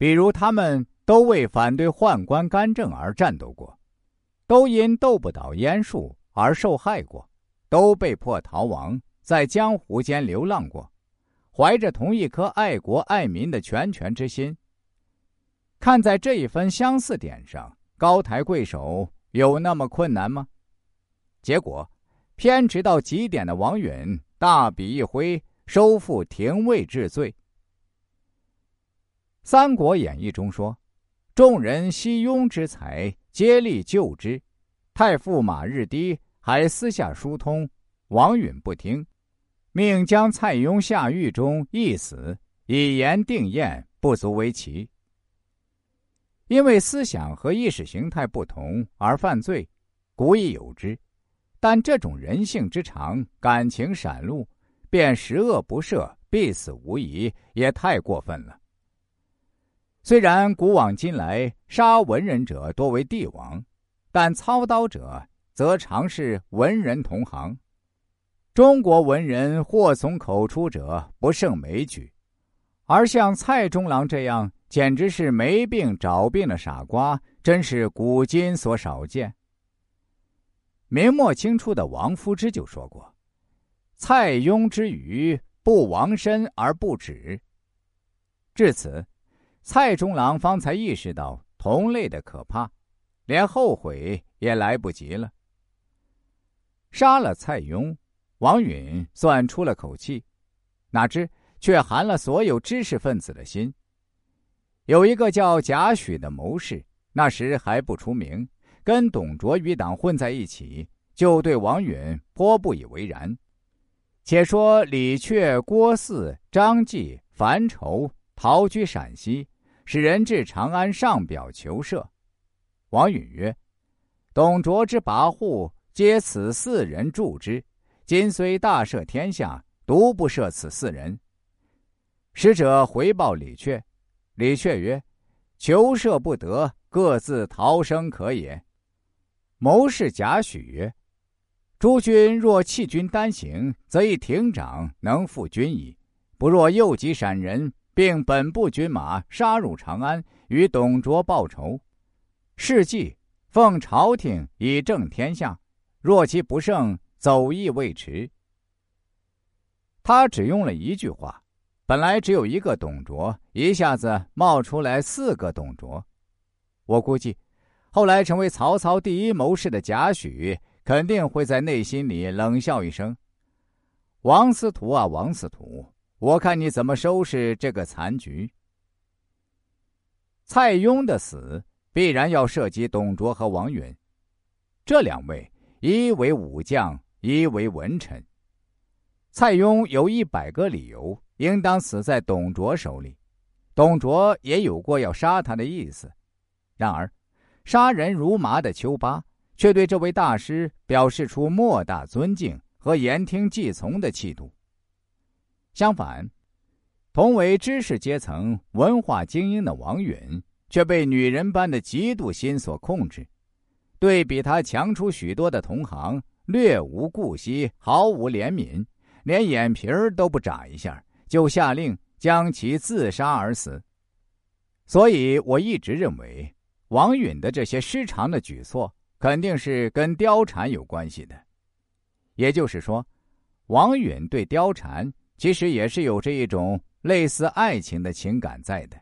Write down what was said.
比如他们都为反对宦官干政而战斗过，都因斗不倒阉术而受害过，都被迫逃亡，在江湖间流浪过，怀着同一颗爱国爱民的拳拳之心。看在这一分相似点上，高抬贵手有那么困难吗？结果，偏执到极点的王允大笔一挥，收复廷尉治罪。《三国演义》中说：“众人惜庸之才，竭力救之。太傅马日低还私下疏通，王允不听，命将蔡邕下狱中缢死，以言定验，不足为奇。因为思想和意识形态不同而犯罪，古已有之。”但这种人性之常，感情闪露，便十恶不赦，必死无疑，也太过分了。虽然古往今来杀文人者多为帝王，但操刀者则常是文人同行。中国文人祸从口出者不胜枚举，而像蔡中郎这样，简直是没病找病的傻瓜，真是古今所少见。明末清初的王夫之就说过：“蔡邕之愚，不亡身而不止。”至此，蔡中郎方才意识到同类的可怕，连后悔也来不及了。杀了蔡邕，王允算出了口气，哪知却寒了所有知识分子的心。有一个叫贾诩的谋士，那时还不出名。跟董卓余党混在一起，就对王允颇不以为然。且说李榷、郭汜、张继、樊稠逃居陕西，使人至长安上表求赦。王允曰：“董卓之跋扈，皆此四人助之。今虽大赦天下，独不赦此四人。”使者回报李榷，李榷曰：“求赦不得，各自逃生可也。”谋士贾诩曰：“诸君若弃军单行，则一亭长能复军矣；不若诱集闪人，并本部军马杀入长安，与董卓报仇。事迹奉朝廷以正天下。若其不胜，走亦未迟。”他只用了一句话，本来只有一个董卓，一下子冒出来四个董卓。我估计。后来成为曹操第一谋士的贾诩，肯定会在内心里冷笑一声：“王司徒啊，王司徒，我看你怎么收拾这个残局。”蔡邕的死必然要涉及董卓和王允，这两位一为武将，一为文臣。蔡邕有一百个理由应当死在董卓手里，董卓也有过要杀他的意思，然而。杀人如麻的丘巴，却对这位大师表示出莫大尊敬和言听计从的气度。相反，同为知识阶层、文化精英的王允，却被女人般的嫉妒心所控制，对比他强出许多的同行，略无顾惜，毫无怜悯，连眼皮儿都不眨一下，就下令将其自杀而死。所以，我一直认为。王允的这些失常的举措，肯定是跟貂蝉有关系的。也就是说，王允对貂蝉其实也是有着一种类似爱情的情感在的。